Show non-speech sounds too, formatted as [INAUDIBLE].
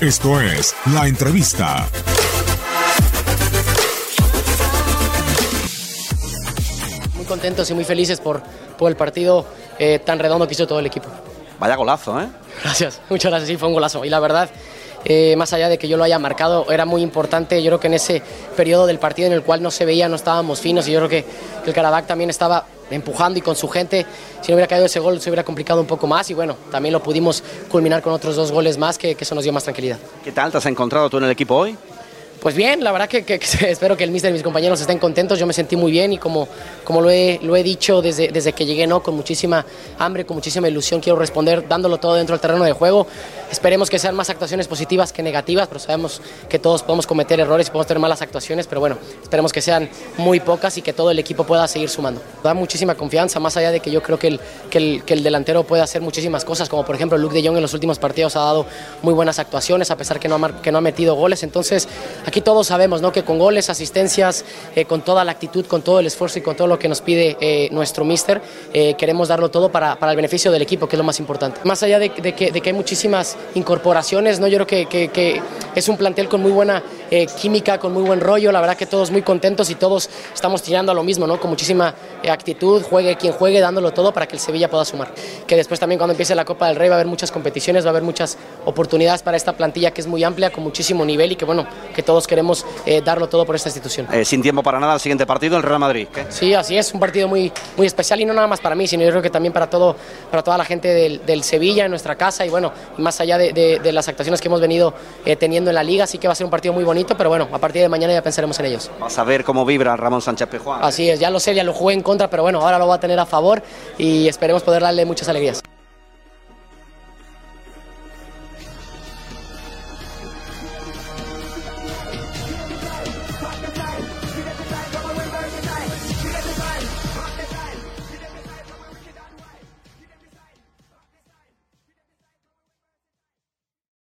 Esto es La Entrevista. Muy contentos y muy felices por, por el partido eh, tan redondo que hizo todo el equipo. Vaya golazo, ¿eh? Gracias, muchas gracias, sí, fue un golazo. Y la verdad, eh, más allá de que yo lo haya marcado, era muy importante. Yo creo que en ese periodo del partido en el cual no se veía, no estábamos finos, y yo creo que, el Karabakh también estaba empujando y con su gente, si no hubiera caído ese gol se hubiera complicado un poco más y bueno, también lo pudimos culminar con otros dos goles más que, que eso nos dio más tranquilidad. ¿Qué tal te has encontrado tú en el equipo hoy? Pues bien, la verdad que, [LAUGHS] espero que el míster y mis compañeros estén contentos. Yo me sentí muy bien y como, como lo, he, lo he dicho desde, desde que llegué, ¿no? con muchísima hambre, con muchísima ilusión, quiero responder dándolo todo dentro del terreno de juego. Esperemos que sean más actuaciones positivas que negativas, pero sabemos que todos podemos cometer errores y podemos tener malas actuaciones, pero bueno, esperemos que sean muy pocas y que todo el equipo pueda seguir sumando. Da muchísima confianza, más allá de que yo creo que el, que el, que el delantero puede hacer muchísimas cosas, como por ejemplo Luke de Jong en los últimos partidos ha dado muy buenas actuaciones, a pesar que no ha, que no ha metido goles. Entonces, aquí todos sabemos ¿no? que con goles, asistencias, eh, con toda la actitud, con todo el esfuerzo y con todo lo que nos pide eh, nuestro míster, eh, queremos darlo todo para, para, el beneficio del equipo, que es lo más importante. Más allá de, que, de que, hay muchísimas incorporaciones, ¿no? yo creo que, que es un plantel con muy buena eh, química, con muy buen rollo, la verdad que todos muy contentos y todos estamos tirando a lo mismo, ¿no? con muchísima eh, actitud, juegue quien juegue, dándolo todo para que el Sevilla pueda sumar. Que después también cuando empiece la Copa del Rey va a haber muchas competiciones, va a haber muchas oportunidades para esta plantilla que es muy amplia, con muchísimo nivel y que bueno, que todos queremos eh, darlo todo por esta institución. Eh, sin tiempo para nada, el siguiente partido, el Real Madrid. ¿qué? Sí, así es, un partido muy, muy especial y no nada más para mí, sino yo creo que también para, todo, para toda la gente del, del Sevilla, en nuestra casa y bueno, más allá de, de, de las actuaciones que hemos venido teniendo en la liga, sí que va a ser un partido muy bonito, pero bueno, a partir de mañana ya pensaremos en ellos. Vas a ver cómo vibra Ramón Sánchez Pejuán. Así es, ya lo sé, ya lo jugué en contra, pero bueno, ahora lo va a tener a favor y esperemos poder darle muchas alegrías.